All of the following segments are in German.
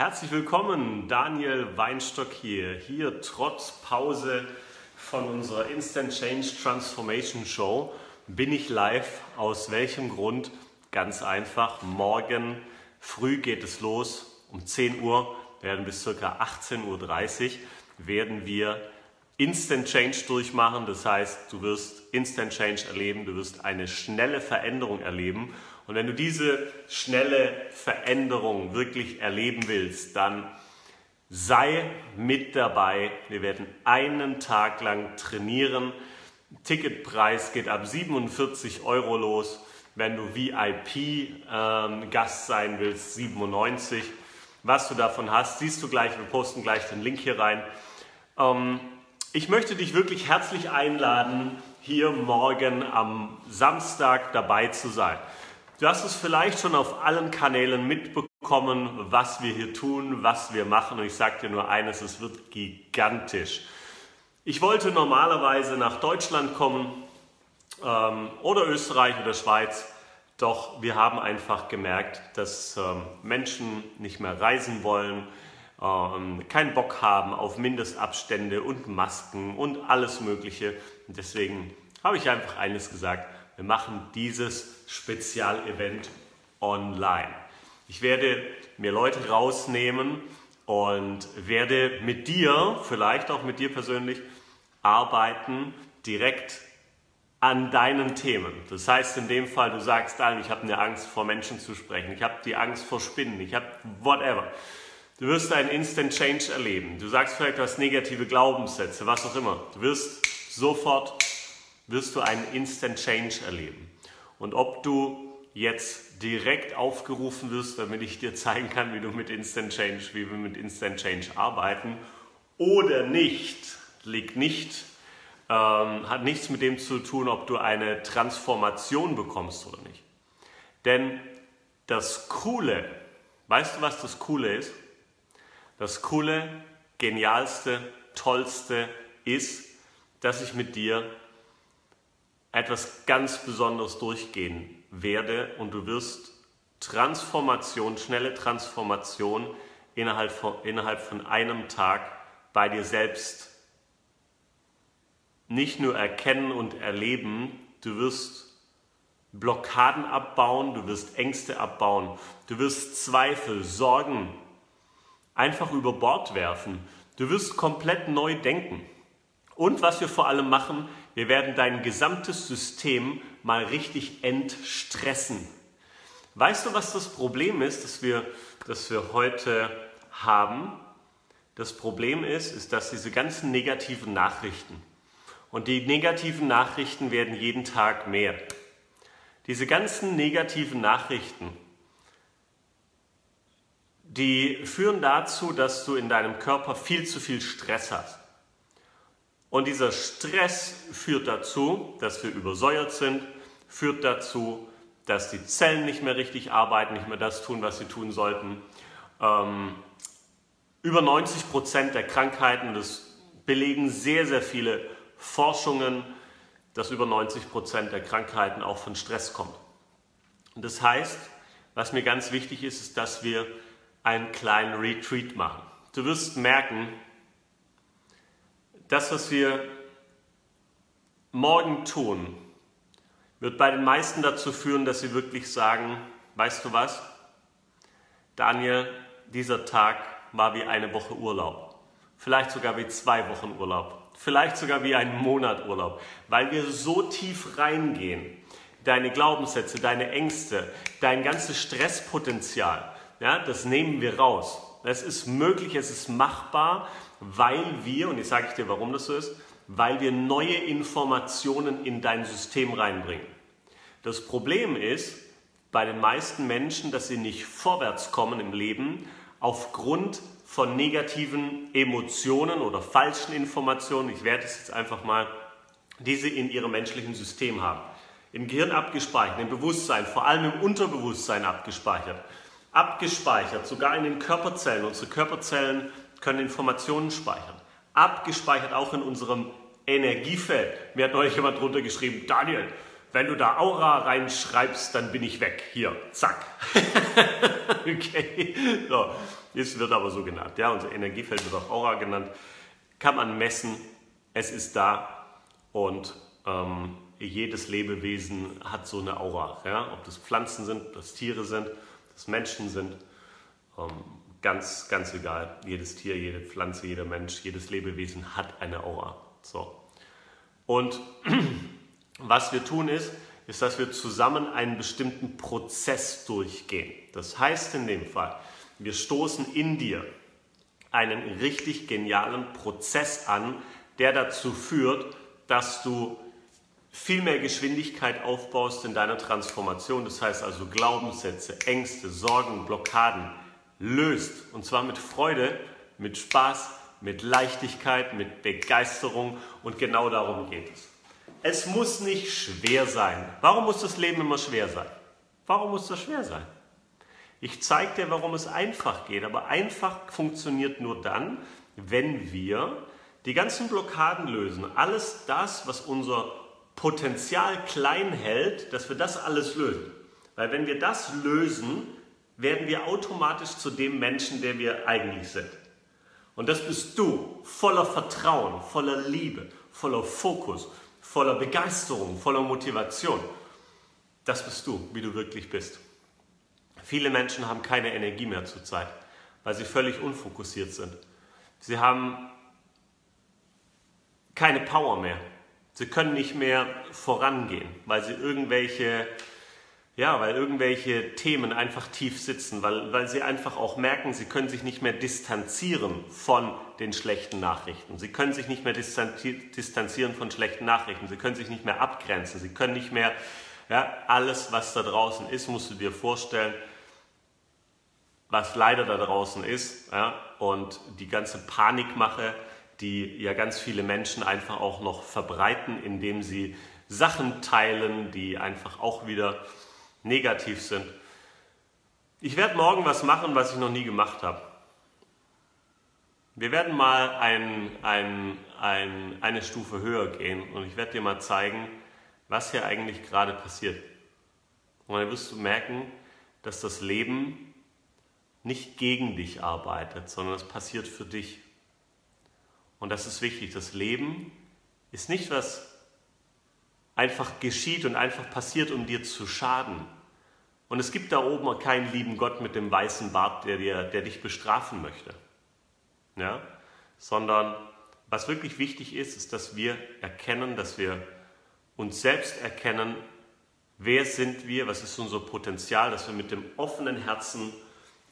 Herzlich willkommen, Daniel Weinstock hier. Hier trotz Pause von unserer Instant Change Transformation Show bin ich live. Aus welchem Grund? Ganz einfach. Morgen früh geht es los. Um 10 Uhr werden bis ca. 18.30 Uhr werden wir Instant Change durchmachen. Das heißt, du wirst Instant Change erleben, du wirst eine schnelle Veränderung erleben. Und wenn du diese schnelle Veränderung wirklich erleben willst, dann sei mit dabei. Wir werden einen Tag lang trainieren. Ticketpreis geht ab 47 Euro los. Wenn du VIP-Gast ähm, sein willst, 97. Was du davon hast, siehst du gleich. Wir posten gleich den Link hier rein. Ähm, ich möchte dich wirklich herzlich einladen, hier morgen am Samstag dabei zu sein. Du hast es vielleicht schon auf allen Kanälen mitbekommen, was wir hier tun, was wir machen. Und ich sage dir nur eines, es wird gigantisch. Ich wollte normalerweise nach Deutschland kommen ähm, oder Österreich oder Schweiz, doch wir haben einfach gemerkt, dass ähm, Menschen nicht mehr reisen wollen, ähm, keinen Bock haben auf Mindestabstände und Masken und alles Mögliche. Und deswegen habe ich einfach eines gesagt, wir machen dieses Spezialevent online. Ich werde mir Leute rausnehmen und werde mit dir, vielleicht auch mit dir persönlich, arbeiten direkt an deinen Themen. Das heißt in dem Fall, du sagst allen, ich habe eine Angst vor Menschen zu sprechen, ich habe die Angst vor Spinnen, ich habe whatever. Du wirst einen Instant Change erleben. Du sagst vielleicht, du hast negative Glaubenssätze, was auch immer. Du wirst sofort wirst du einen Instant Change erleben. Und ob du jetzt direkt aufgerufen wirst, damit ich dir zeigen kann, wie du mit Instant Change, wie wir mit Instant Change arbeiten, oder nicht, liegt nicht, ähm, hat nichts mit dem zu tun, ob du eine Transformation bekommst oder nicht. Denn das Coole, weißt du, was das Coole ist? Das Coole, genialste, tollste ist, dass ich mit dir etwas ganz Besonderes durchgehen werde und du wirst Transformation, schnelle Transformation innerhalb von, innerhalb von einem Tag bei dir selbst nicht nur erkennen und erleben, du wirst Blockaden abbauen, du wirst Ängste abbauen, du wirst Zweifel, Sorgen einfach über Bord werfen, du wirst komplett neu denken. Und was wir vor allem machen, wir werden dein gesamtes System mal richtig entstressen. Weißt du, was das Problem ist, das wir, das wir heute haben? Das Problem ist, ist, dass diese ganzen negativen Nachrichten, und die negativen Nachrichten werden jeden Tag mehr, diese ganzen negativen Nachrichten, die führen dazu, dass du in deinem Körper viel zu viel Stress hast. Und dieser Stress führt dazu, dass wir übersäuert sind, führt dazu, dass die Zellen nicht mehr richtig arbeiten, nicht mehr das tun, was sie tun sollten. Ähm, über 90 Prozent der Krankheiten, das belegen sehr, sehr viele Forschungen, dass über 90 Prozent der Krankheiten auch von Stress kommen. Und das heißt, was mir ganz wichtig ist, ist, dass wir einen kleinen Retreat machen. Du wirst merken, das, was wir morgen tun, wird bei den meisten dazu führen, dass sie wirklich sagen, weißt du was, Daniel, dieser Tag war wie eine Woche Urlaub, vielleicht sogar wie zwei Wochen Urlaub, vielleicht sogar wie ein Monat Urlaub, weil wir so tief reingehen, deine Glaubenssätze, deine Ängste, dein ganzes Stresspotenzial, ja, das nehmen wir raus. Es ist möglich, es ist machbar, weil wir, und ich sage dir, warum das so ist, weil wir neue Informationen in dein System reinbringen. Das Problem ist bei den meisten Menschen, dass sie nicht vorwärts kommen im Leben aufgrund von negativen Emotionen oder falschen Informationen. Ich werde es jetzt einfach mal, die sie in ihrem menschlichen System haben. Im Gehirn abgespeichert, im Bewusstsein, vor allem im Unterbewusstsein abgespeichert. Abgespeichert, sogar in den Körperzellen. Unsere Körperzellen können Informationen speichern. Abgespeichert auch in unserem Energiefeld. Mir hat neulich jemand drunter geschrieben, Daniel, wenn du da Aura reinschreibst, dann bin ich weg. Hier, zack. okay, so, jetzt wird aber so genannt. Ja, unser Energiefeld wird auch Aura genannt. Kann man messen, es ist da und ähm, jedes Lebewesen hat so eine Aura. Ja? Ob das Pflanzen sind, ob das Tiere sind, das Menschen sind, ähm, ganz, ganz egal. Jedes Tier, jede Pflanze, jeder Mensch, jedes Lebewesen hat eine Aura. So. Und was wir tun ist, ist, dass wir zusammen einen bestimmten Prozess durchgehen. Das heißt in dem Fall, wir stoßen in dir einen richtig genialen Prozess an, der dazu führt, dass du viel mehr Geschwindigkeit aufbaust in deiner Transformation. Das heißt also Glaubenssätze, Ängste, Sorgen, Blockaden löst. Und zwar mit Freude, mit Spaß, mit Leichtigkeit, mit Begeisterung. Und genau darum geht es. Es muss nicht schwer sein. Warum muss das Leben immer schwer sein? Warum muss das schwer sein? Ich zeige dir, warum es einfach geht. Aber einfach funktioniert nur dann, wenn wir die ganzen Blockaden lösen. Alles das, was unser Potenzial klein hält, dass wir das alles lösen. Weil wenn wir das lösen, werden wir automatisch zu dem Menschen, der wir eigentlich sind. Und das bist du, voller Vertrauen, voller Liebe, voller Fokus, voller Begeisterung, voller Motivation. Das bist du, wie du wirklich bist. Viele Menschen haben keine Energie mehr zurzeit, weil sie völlig unfokussiert sind. Sie haben keine Power mehr. Sie können nicht mehr vorangehen, weil sie irgendwelche, ja, weil irgendwelche Themen einfach tief sitzen, weil, weil sie einfach auch merken, sie können sich nicht mehr distanzieren von den schlechten Nachrichten. Sie können sich nicht mehr distanzieren von schlechten Nachrichten. Sie können sich nicht mehr abgrenzen. Sie können nicht mehr, ja, alles, was da draußen ist, musst du dir vorstellen, was leider da draußen ist, ja, und die ganze Panikmache, die ja ganz viele Menschen einfach auch noch verbreiten, indem sie Sachen teilen, die einfach auch wieder negativ sind. Ich werde morgen was machen, was ich noch nie gemacht habe. Wir werden mal ein, ein, ein, eine Stufe höher gehen und ich werde dir mal zeigen, was hier eigentlich gerade passiert. Und dann wirst du merken, dass das Leben nicht gegen dich arbeitet, sondern es passiert für dich. Und das ist wichtig. Das Leben ist nicht was einfach geschieht und einfach passiert, um dir zu schaden. Und es gibt da oben keinen lieben Gott mit dem weißen Bart, der, dir, der dich bestrafen möchte. Ja? Sondern was wirklich wichtig ist, ist, dass wir erkennen, dass wir uns selbst erkennen, wer sind wir, was ist unser Potenzial, dass wir mit dem offenen Herzen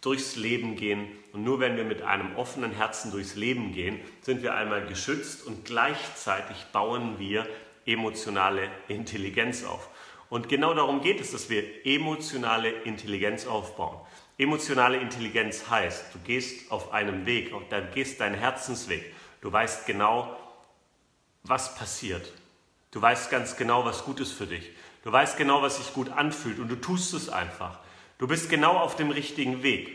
durchs Leben gehen. Und nur wenn wir mit einem offenen Herzen durchs Leben gehen, sind wir einmal geschützt und gleichzeitig bauen wir emotionale Intelligenz auf. Und genau darum geht es, dass wir emotionale Intelligenz aufbauen. Emotionale Intelligenz heißt, du gehst auf einem Weg, du gehst deinen Herzensweg. Du weißt genau, was passiert. Du weißt ganz genau, was gut ist für dich. Du weißt genau, was sich gut anfühlt und du tust es einfach. Du bist genau auf dem richtigen Weg.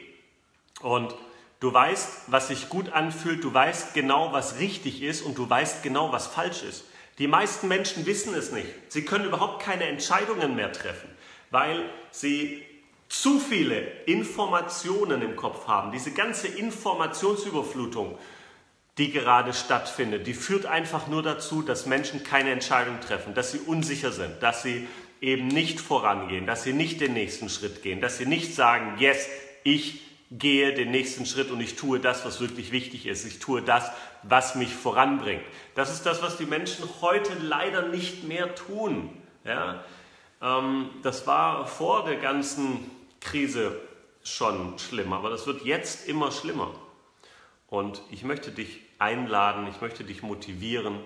Und du weißt, was sich gut anfühlt, du weißt genau, was richtig ist und du weißt genau, was falsch ist. Die meisten Menschen wissen es nicht. Sie können überhaupt keine Entscheidungen mehr treffen, weil sie zu viele Informationen im Kopf haben. Diese ganze Informationsüberflutung, die gerade stattfindet, die führt einfach nur dazu, dass Menschen keine Entscheidung treffen, dass sie unsicher sind, dass sie eben nicht vorangehen, dass sie nicht den nächsten Schritt gehen, dass sie nicht sagen, yes, ich gehe den nächsten Schritt und ich tue das, was wirklich wichtig ist. Ich tue das, was mich voranbringt. Das ist das, was die Menschen heute leider nicht mehr tun. Ja? Ähm, das war vor der ganzen Krise schon schlimm, aber das wird jetzt immer schlimmer. Und ich möchte dich einladen, ich möchte dich motivieren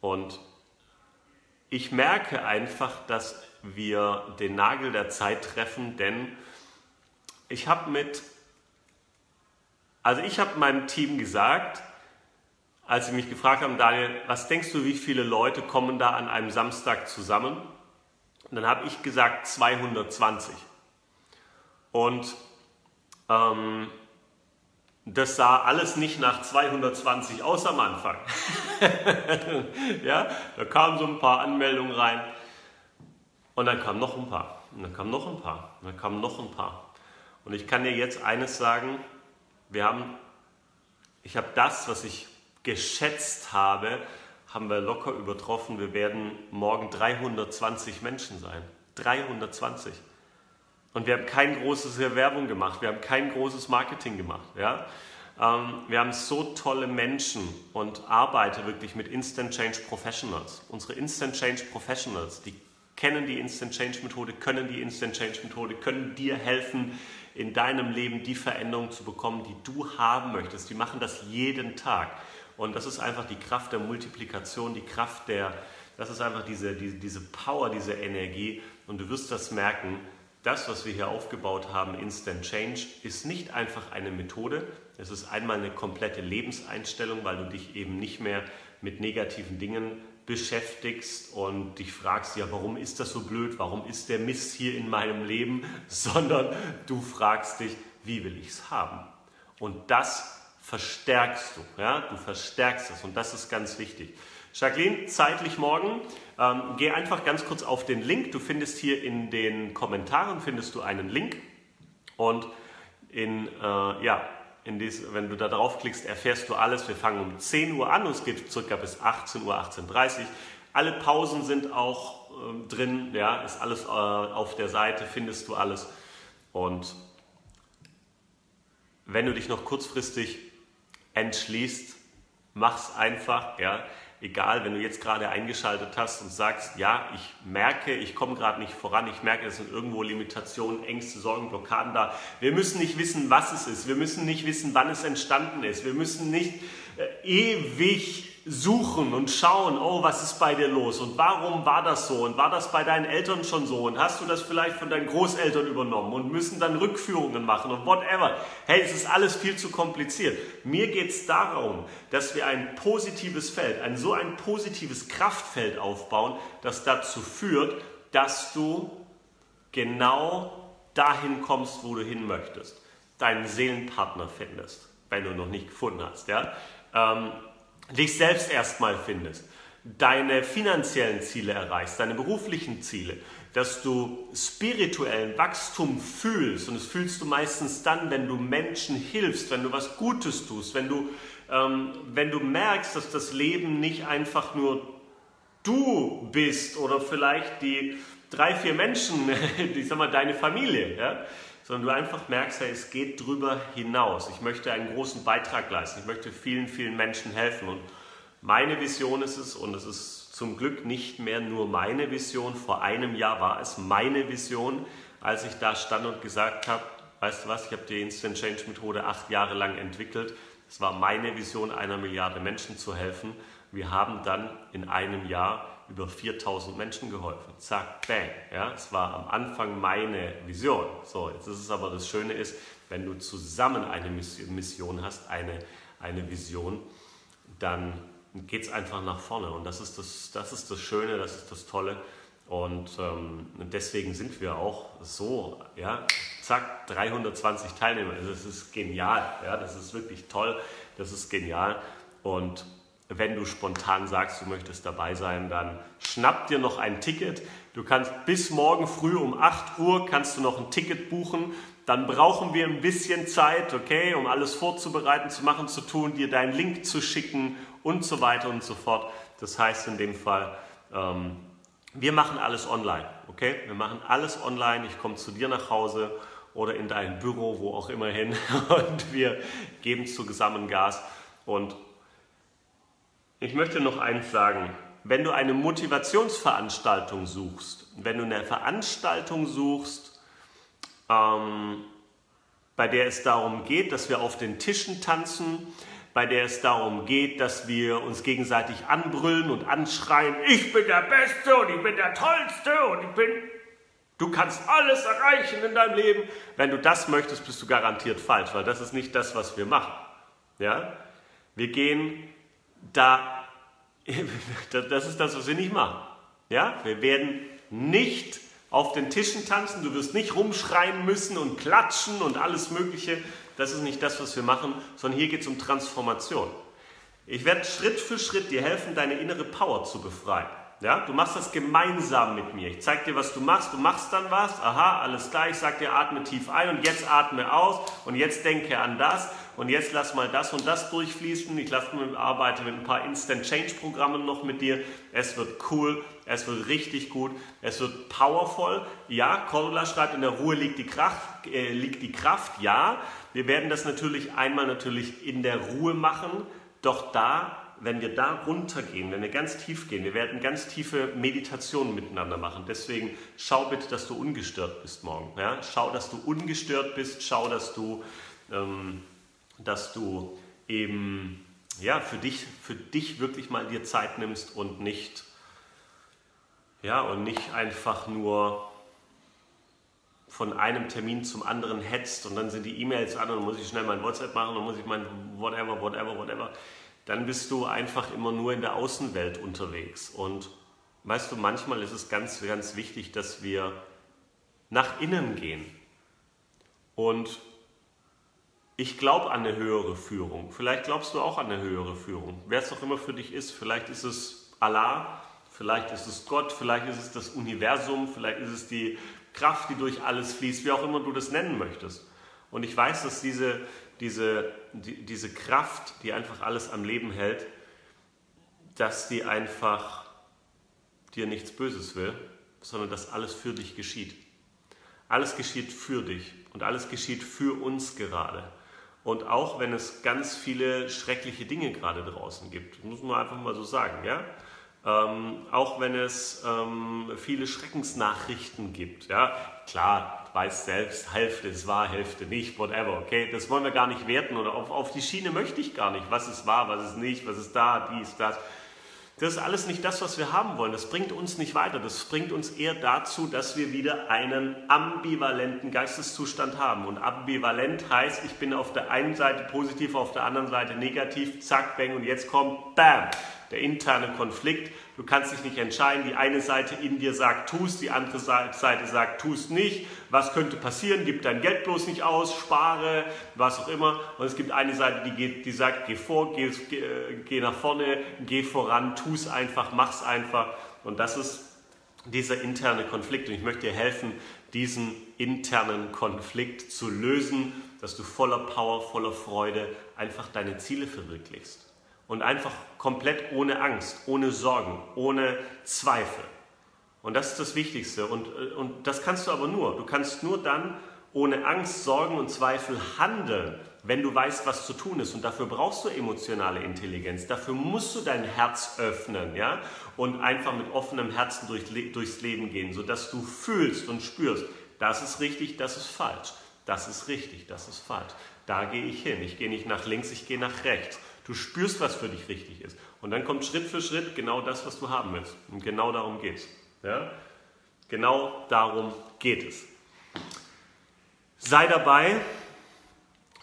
und ich merke einfach, dass wir den Nagel der Zeit treffen, denn ich habe mit, also ich habe meinem Team gesagt, als sie mich gefragt haben, Daniel, was denkst du, wie viele Leute kommen da an einem Samstag zusammen? Und dann habe ich gesagt 220. Und ähm, das sah alles nicht nach 220 aus am Anfang. ja, da kamen so ein paar Anmeldungen rein. Und dann kamen noch ein paar. Und dann kamen noch ein paar. Und dann kamen noch ein paar. Und ich kann dir jetzt eines sagen, wir haben, ich habe das, was ich geschätzt habe, haben wir locker übertroffen. Wir werden morgen 320 Menschen sein. 320. Und wir haben kein großes Werbung gemacht, wir haben kein großes Marketing gemacht. Ja? Ähm, wir haben so tolle Menschen und arbeite wirklich mit Instant Change Professionals. Unsere Instant Change Professionals, die kennen die Instant Change Methode, können die Instant Change Methode, können dir helfen, in deinem Leben die Veränderung zu bekommen, die du haben möchtest. Die machen das jeden Tag. Und das ist einfach die Kraft der Multiplikation, die Kraft der, das ist einfach diese, diese, diese Power, diese Energie. Und du wirst das merken, das, was wir hier aufgebaut haben, Instant Change, ist nicht einfach eine Methode. Es ist einmal eine komplette Lebenseinstellung, weil du dich eben nicht mehr mit negativen Dingen beschäftigst und dich fragst, ja, warum ist das so blöd, warum ist der Mist hier in meinem Leben, sondern du fragst dich, wie will ich es haben? Und das verstärkst du, ja, du verstärkst es und das ist ganz wichtig. Jacqueline, zeitlich morgen, ähm, geh einfach ganz kurz auf den Link, du findest hier in den Kommentaren, findest du einen Link. Und in, äh, ja, dies, wenn du da draufklickst, erfährst du alles. Wir fangen um 10 Uhr an. Und es geht circa bis 18 Uhr, 18.30 Uhr. Alle Pausen sind auch äh, drin, ja, ist alles äh, auf der Seite, findest du alles. Und wenn du dich noch kurzfristig entschließt, mach's einfach, ja egal, wenn du jetzt gerade eingeschaltet hast und sagst, ja, ich merke, ich komme gerade nicht voran, ich merke, es sind irgendwo Limitationen, Ängste, Sorgen, Blockaden da. Wir müssen nicht wissen, was es ist. Wir müssen nicht wissen, wann es entstanden ist. Wir müssen nicht äh, ewig suchen und schauen, oh, was ist bei dir los und warum war das so und war das bei deinen Eltern schon so und hast du das vielleicht von deinen Großeltern übernommen und müssen dann Rückführungen machen und whatever. Hey, es ist alles viel zu kompliziert. Mir geht es darum, dass wir ein positives Feld, ein so ein positives Kraftfeld aufbauen, das dazu führt, dass du genau dahin kommst, wo du hin möchtest. Deinen Seelenpartner findest, wenn du noch nicht gefunden hast. Ja? Ähm, dich selbst erstmal findest, deine finanziellen Ziele erreichst, deine beruflichen Ziele, dass du spirituellen Wachstum fühlst und das fühlst du meistens dann, wenn du Menschen hilfst, wenn du was Gutes tust, wenn du, ähm, wenn du merkst, dass das Leben nicht einfach nur du bist oder vielleicht die drei, vier Menschen, ich sag mal deine Familie, ja? Sondern du einfach merkst, hey, es geht drüber hinaus. Ich möchte einen großen Beitrag leisten. Ich möchte vielen, vielen Menschen helfen. Und meine Vision ist es, und es ist zum Glück nicht mehr nur meine Vision, vor einem Jahr war es meine Vision, als ich da stand und gesagt habe, weißt du was, ich habe die Instant Change Methode acht Jahre lang entwickelt. Es war meine Vision, einer Milliarde Menschen zu helfen. Wir haben dann in einem Jahr über 4000 Menschen geholfen. Zack, bang. Ja, es war am Anfang meine Vision. So, jetzt ist es aber das Schöne ist, wenn du zusammen eine Mission hast, eine, eine Vision, dann geht es einfach nach vorne. Und das ist das, das ist das Schöne, das ist das Tolle. Und ähm, deswegen sind wir auch so, ja, zack, 320 Teilnehmer. Das ist genial, ja, das ist wirklich toll, das ist genial. Und wenn du spontan sagst, du möchtest dabei sein, dann schnapp dir noch ein Ticket. Du kannst bis morgen früh um 8 Uhr kannst du noch ein Ticket buchen. Dann brauchen wir ein bisschen Zeit, okay, um alles vorzubereiten, zu machen, zu tun, dir deinen Link zu schicken und so weiter und so fort. Das heißt in dem Fall, ähm, wir machen alles online, okay? Wir machen alles online. Ich komme zu dir nach Hause oder in dein Büro, wo auch immer hin und wir geben zusammen Gas und ich möchte noch eins sagen. Wenn du eine Motivationsveranstaltung suchst, wenn du eine Veranstaltung suchst, ähm, bei der es darum geht, dass wir auf den Tischen tanzen, bei der es darum geht, dass wir uns gegenseitig anbrüllen und anschreien, ich bin der Beste und ich bin der Tollste und ich bin... Du kannst alles erreichen in deinem Leben. Wenn du das möchtest, bist du garantiert falsch, weil das ist nicht das, was wir machen. Ja? Wir gehen da, das ist das, was wir nicht machen. Ja? Wir werden nicht auf den Tischen tanzen, du wirst nicht rumschreien müssen und klatschen und alles Mögliche. Das ist nicht das, was wir machen, sondern hier geht es um Transformation. Ich werde Schritt für Schritt dir helfen, deine innere Power zu befreien. Ja, du machst das gemeinsam mit mir. Ich zeige dir, was du machst. Du machst dann was. Aha, alles klar. Ich sage dir, atme tief ein und jetzt atme aus und jetzt denke an das und jetzt lass mal das und das durchfließen. Ich lasse, arbeite mit ein paar Instant Change Programmen noch mit dir. Es wird cool. Es wird richtig gut. Es wird powerful. Ja, Cordula schreibt, in der Ruhe liegt die Kraft. Äh, liegt die Kraft. Ja, wir werden das natürlich einmal natürlich in der Ruhe machen. Doch da wenn wir da runtergehen, wenn wir ganz tief gehen, wir werden ganz tiefe Meditationen miteinander machen. Deswegen schau bitte, dass du ungestört bist morgen. Ja? Schau, dass du ungestört bist. Schau, dass du, ähm, dass du eben ja, für, dich, für dich wirklich mal dir Zeit nimmst und nicht, ja, und nicht einfach nur von einem Termin zum anderen hetzt und dann sind die E-Mails an und dann muss ich schnell mein WhatsApp machen, dann muss ich mein whatever, whatever, whatever dann bist du einfach immer nur in der Außenwelt unterwegs. Und weißt du, manchmal ist es ganz, ganz wichtig, dass wir nach innen gehen. Und ich glaube an eine höhere Führung. Vielleicht glaubst du auch an eine höhere Führung. Wer es auch immer für dich ist. Vielleicht ist es Allah, vielleicht ist es Gott, vielleicht ist es das Universum, vielleicht ist es die Kraft, die durch alles fließt, wie auch immer du das nennen möchtest. Und ich weiß, dass diese, diese, die, diese Kraft, die einfach alles am Leben hält, dass die einfach dir nichts Böses will, sondern dass alles für dich geschieht. Alles geschieht für dich und alles geschieht für uns gerade. Und auch wenn es ganz viele schreckliche Dinge gerade draußen gibt, muss man einfach mal so sagen, ja. Ähm, auch wenn es ähm, viele Schreckensnachrichten gibt, ja. Klar, weiß selbst, Hälfte ist wahr, Hälfte nicht, whatever, okay? Das wollen wir gar nicht werten oder auf, auf die Schiene möchte ich gar nicht. Was ist wahr, was ist nicht, was ist da, dies, das. Das ist alles nicht das, was wir haben wollen. Das bringt uns nicht weiter. Das bringt uns eher dazu, dass wir wieder einen ambivalenten Geisteszustand haben. Und ambivalent heißt, ich bin auf der einen Seite positiv, auf der anderen Seite negativ, zack, bang, und jetzt kommt, bam, der interne Konflikt. Du kannst dich nicht entscheiden. Die eine Seite in dir sagt, tust, die andere Seite sagt, tust nicht. Was könnte passieren? Gib dein Geld bloß nicht aus, spare, was auch immer. Und es gibt eine Seite, die, geht, die sagt, geh vor, geh, geh nach vorne, geh voran, tu es einfach, mach es einfach. Und das ist dieser interne Konflikt. Und ich möchte dir helfen, diesen internen Konflikt zu lösen, dass du voller Power, voller Freude einfach deine Ziele verwirklichst und einfach komplett ohne Angst, ohne Sorgen, ohne Zweifel. Und das ist das Wichtigste. Und, äh, und das kannst du aber nur. Du kannst nur dann ohne Angst, Sorgen und Zweifel handeln, wenn du weißt, was zu tun ist. Und dafür brauchst du emotionale Intelligenz. Dafür musst du dein Herz öffnen ja? und einfach mit offenem Herzen durch, durchs Leben gehen, sodass du fühlst und spürst, das ist richtig, das ist falsch. Das ist richtig, das ist falsch. Da gehe ich hin. Ich gehe nicht nach links, ich gehe nach rechts. Du spürst, was für dich richtig ist. Und dann kommt Schritt für Schritt genau das, was du haben willst. Und genau darum geht es. Ja? Genau darum geht es. Sei dabei.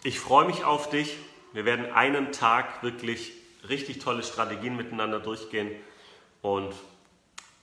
Ich freue mich auf dich. Wir werden einen Tag wirklich richtig tolle Strategien miteinander durchgehen. Und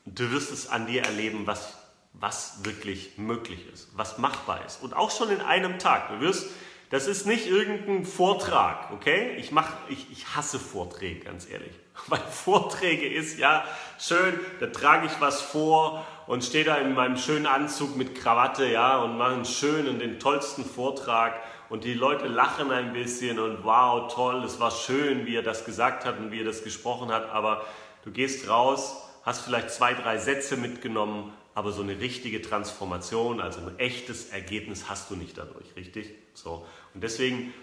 du wirst es an dir erleben, was, was wirklich möglich ist, was machbar ist. Und auch schon in einem Tag. Du wirst das ist nicht irgendein Vortrag, okay? Ich, mach, ich, ich hasse Vorträge, ganz ehrlich. Weil Vorträge ist ja schön, da trage ich was vor und stehe da in meinem schönen Anzug mit Krawatte, ja, und mache einen schönen, den tollsten Vortrag und die Leute lachen ein bisschen und wow, toll, es war schön, wie er das gesagt hat und wie er das gesprochen hat, aber du gehst raus, hast vielleicht zwei, drei Sätze mitgenommen aber so eine richtige Transformation, also ein echtes Ergebnis hast du nicht dadurch, richtig? So. Und deswegen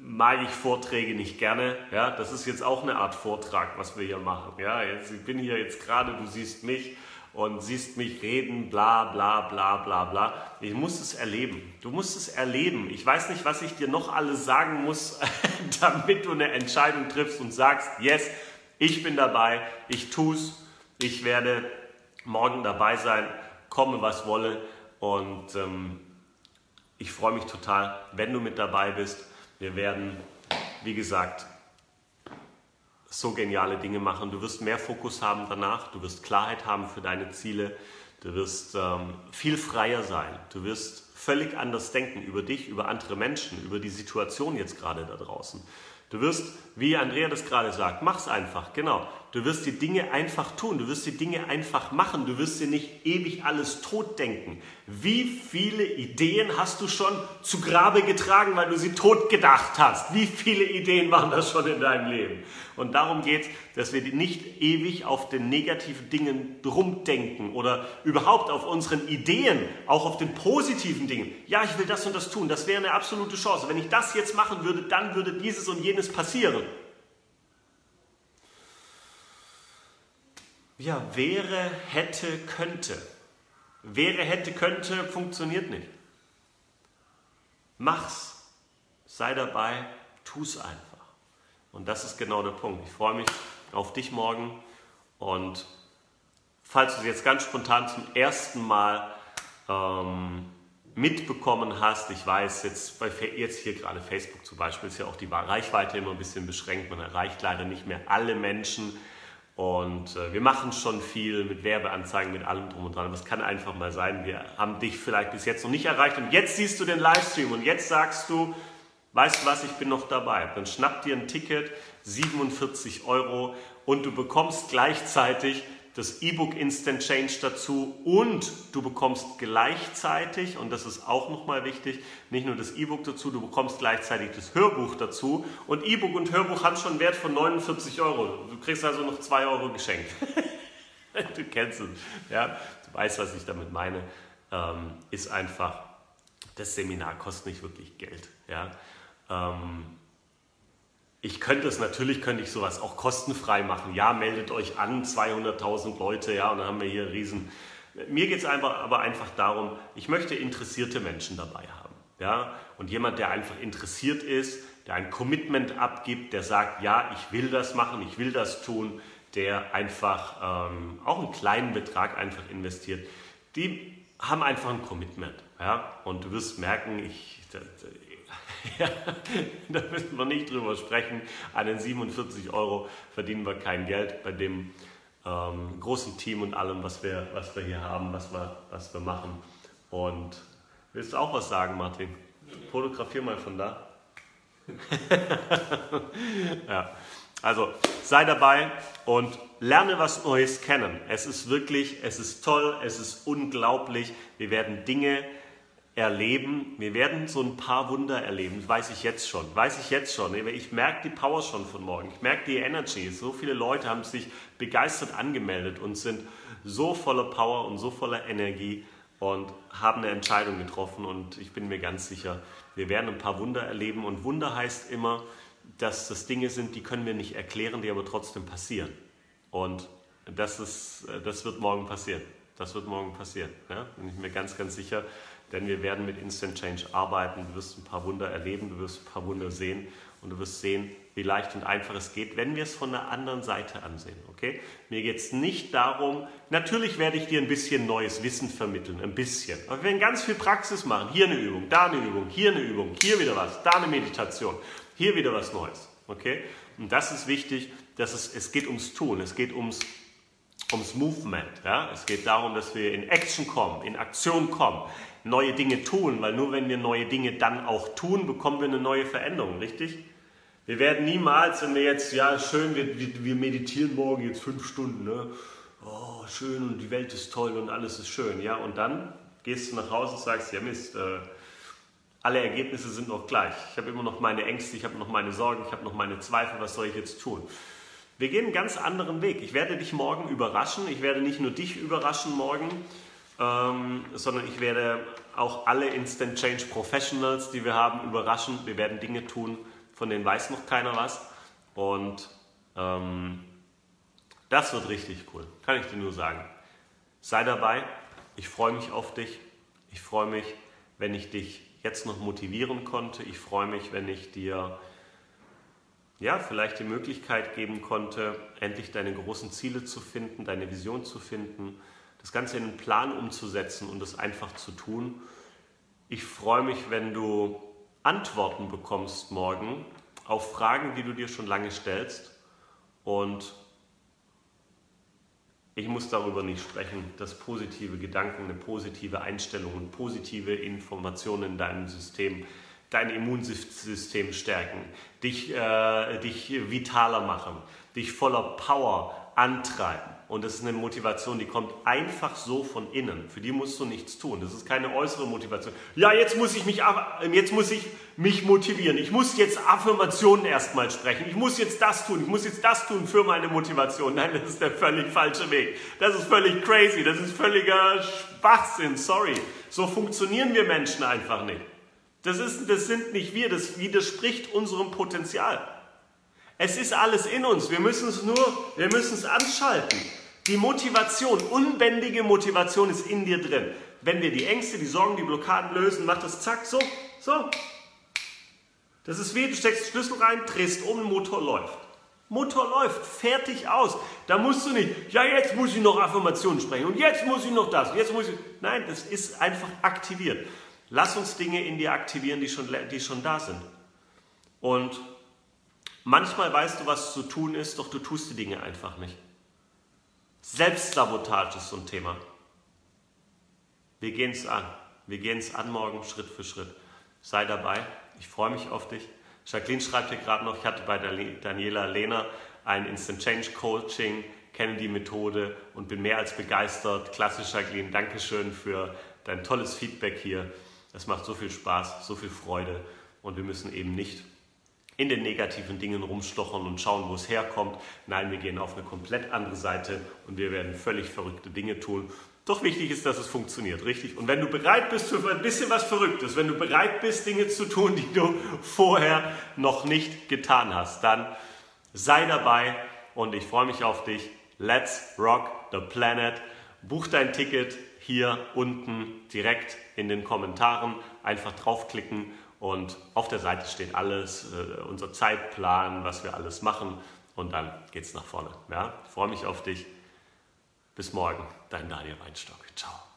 mag ich Vorträge nicht gerne. Ja, das ist jetzt auch eine Art Vortrag, was wir hier machen. Ja, jetzt, ich bin hier jetzt gerade, du siehst mich und siehst mich reden, bla bla bla bla bla. Ich muss es erleben. Du musst es erleben. Ich weiß nicht, was ich dir noch alles sagen muss, damit du eine Entscheidung triffst und sagst, yes, ich bin dabei, ich tue es, ich werde morgen dabei sein, komme was wolle. Und ähm, ich freue mich total, wenn du mit dabei bist. Wir werden, wie gesagt, so geniale Dinge machen. Du wirst mehr Fokus haben danach, du wirst Klarheit haben für deine Ziele, du wirst ähm, viel freier sein, du wirst völlig anders denken über dich, über andere Menschen, über die Situation jetzt gerade da draußen. Du wirst, wie Andrea das gerade sagt, mach's einfach, genau. Du wirst die Dinge einfach tun, du wirst die Dinge einfach machen, du wirst dir nicht ewig alles tot denken. Wie viele Ideen hast du schon zu Grabe getragen, weil du sie tot gedacht hast? Wie viele Ideen waren das schon in deinem Leben? Und darum geht es, dass wir nicht ewig auf den negativen Dingen rumdenken oder überhaupt auf unseren Ideen, auch auf den positiven Dingen. Ja, ich will das und das tun, das wäre eine absolute Chance. Wenn ich das jetzt machen würde, dann würde dieses und jenes passieren. Ja, wäre, hätte, könnte. Wäre, hätte, könnte funktioniert nicht. Mach's. Sei dabei. Tu's einfach. Und das ist genau der Punkt. Ich freue mich auf dich morgen. Und falls du es jetzt ganz spontan zum ersten Mal ähm, mitbekommen hast, ich weiß, jetzt, bei, jetzt hier gerade Facebook zum Beispiel ist ja auch die Reichweite immer ein bisschen beschränkt. Man erreicht leider nicht mehr alle Menschen und äh, wir machen schon viel mit Werbeanzeigen, mit allem drum und dran. Aber es kann einfach mal sein, wir haben dich vielleicht bis jetzt noch nicht erreicht und jetzt siehst du den Livestream und jetzt sagst du, weißt du was, ich bin noch dabei. Dann schnapp dir ein Ticket, 47 Euro und du bekommst gleichzeitig das E-Book Instant Change dazu und du bekommst gleichzeitig, und das ist auch nochmal wichtig, nicht nur das E-Book dazu, du bekommst gleichzeitig das Hörbuch dazu. Und E-Book und Hörbuch haben schon einen Wert von 49 Euro. Du kriegst also noch 2 Euro geschenkt. du kennst es. Ja? Du weißt, was ich damit meine. Ähm, ist einfach, das Seminar kostet nicht wirklich Geld. Ja? Ähm, ich könnte es natürlich, könnte ich sowas auch kostenfrei machen. Ja, meldet euch an, 200.000 Leute, ja, und dann haben wir hier riesen. Mir geht es einfach, aber einfach darum, ich möchte interessierte Menschen dabei haben. Ja, und jemand, der einfach interessiert ist, der ein Commitment abgibt, der sagt, ja, ich will das machen, ich will das tun, der einfach ähm, auch einen kleinen Betrag einfach investiert, die haben einfach ein Commitment. Ja? Und du wirst merken, ich, ja, da müssen wir nicht drüber sprechen. An den 47 Euro verdienen wir kein Geld bei dem ähm, großen Team und allem, was wir, was wir hier haben, was wir, was wir machen. Und willst du auch was sagen, Martin? Fotografier mal von da. ja. Also sei dabei und lerne was Neues kennen. Es ist wirklich, es ist toll, es ist unglaublich. Wir werden Dinge erleben. Wir werden so ein paar Wunder erleben, weiß ich jetzt schon. Weiß ich jetzt schon. Ich merke die Power schon von morgen. Ich merke die Energy. So viele Leute haben sich begeistert angemeldet und sind so voller Power und so voller Energie und haben eine Entscheidung getroffen. Und ich bin mir ganz sicher, wir werden ein paar Wunder erleben. Und Wunder heißt immer, dass das Dinge sind, die können wir nicht erklären, die aber trotzdem passieren. Und das, ist, das wird morgen passieren. Das wird morgen passieren. Ja? Bin ich mir ganz, ganz sicher denn wir werden mit Instant Change arbeiten. Du wirst ein paar Wunder erleben, du wirst ein paar Wunder sehen und du wirst sehen, wie leicht und einfach es geht, wenn wir es von der anderen Seite ansehen. Okay? Mir geht es nicht darum, natürlich werde ich dir ein bisschen neues Wissen vermitteln, ein bisschen. Aber wir werden ganz viel Praxis machen. Hier eine Übung, da eine Übung, hier eine Übung, hier wieder was, da eine Meditation, hier wieder was Neues. Okay? Und das ist wichtig, dass es, es geht ums Tun, es geht ums ums Movement. Ja? Es geht darum, dass wir in Action kommen, in Aktion kommen neue Dinge tun, weil nur wenn wir neue Dinge dann auch tun, bekommen wir eine neue Veränderung, richtig? Wir werden niemals, wenn wir jetzt, ja schön, wir, wir meditieren morgen jetzt fünf Stunden, ne? oh schön und die Welt ist toll und alles ist schön, ja, und dann gehst du nach Hause und sagst, ja Mist, äh, alle Ergebnisse sind noch gleich. Ich habe immer noch meine Ängste, ich habe noch meine Sorgen, ich habe noch meine Zweifel, was soll ich jetzt tun? Wir gehen einen ganz anderen Weg. Ich werde dich morgen überraschen. Ich werde nicht nur dich überraschen morgen, ähm, sondern ich werde auch alle Instant Change Professionals, die wir haben, überraschen. Wir werden Dinge tun, von denen weiß noch keiner was. Und ähm, das wird richtig cool, kann ich dir nur sagen. Sei dabei, ich freue mich auf dich. Ich freue mich, wenn ich dich jetzt noch motivieren konnte. Ich freue mich, wenn ich dir ja, vielleicht die Möglichkeit geben konnte, endlich deine großen Ziele zu finden, deine Vision zu finden das Ganze in einen Plan umzusetzen und es einfach zu tun. Ich freue mich, wenn du Antworten bekommst morgen auf Fragen, die du dir schon lange stellst. Und ich muss darüber nicht sprechen, dass positive Gedanken, eine positive Einstellung und positive Informationen in deinem System dein Immunsystem stärken, dich, äh, dich vitaler machen, dich voller Power antreiben. Und das ist eine Motivation, die kommt einfach so von innen. Für die musst du nichts tun. Das ist keine äußere Motivation. Ja, jetzt muss ich mich, jetzt muss ich mich motivieren. Ich muss jetzt Affirmationen erstmal sprechen. Ich muss jetzt das tun. Ich muss jetzt das tun für meine Motivation. Nein, das ist der völlig falsche Weg. Das ist völlig crazy. Das ist völliger Schwachsinn. Sorry. So funktionieren wir Menschen einfach nicht. Das, ist, das sind nicht wir. Das widerspricht unserem Potenzial. Es ist alles in uns. Wir müssen es nur, wir müssen es anschalten. Die Motivation, unbändige Motivation ist in dir drin. Wenn wir die Ängste, die Sorgen, die Blockaden lösen, macht das zack, so, so. Das ist wie, du steckst den Schlüssel rein, drehst um, Motor läuft. Motor läuft, fertig aus. Da musst du nicht, ja, jetzt muss ich noch Affirmationen sprechen und jetzt muss ich noch das, jetzt muss ich. Nein, das ist einfach aktiviert. Lass uns Dinge in dir aktivieren, die schon, die schon da sind. Und Manchmal weißt du, was zu tun ist, doch du tust die Dinge einfach nicht. Selbstsabotage ist so ein Thema. Wir gehen es an. Wir gehen es an morgen Schritt für Schritt. Sei dabei. Ich freue mich auf dich. Jacqueline schreibt hier gerade noch, ich hatte bei Daniela Lehner ein Instant Change Coaching, kenne die Methode und bin mehr als begeistert. Klasse, Jacqueline. Dankeschön für dein tolles Feedback hier. Es macht so viel Spaß, so viel Freude und wir müssen eben nicht in den negativen Dingen rumstochern und schauen, wo es herkommt. Nein, wir gehen auf eine komplett andere Seite und wir werden völlig verrückte Dinge tun. Doch wichtig ist, dass es funktioniert, richtig? Und wenn du bereit bist für ein bisschen was Verrücktes, wenn du bereit bist, Dinge zu tun, die du vorher noch nicht getan hast, dann sei dabei und ich freue mich auf dich. Let's rock the planet. Buch dein Ticket hier unten direkt in den Kommentaren. Einfach draufklicken und auf der Seite steht alles, äh, unser Zeitplan, was wir alles machen. Und dann geht es nach vorne. Ja? Ich freue mich auf dich. Bis morgen, dein Daniel Weinstock. Ciao.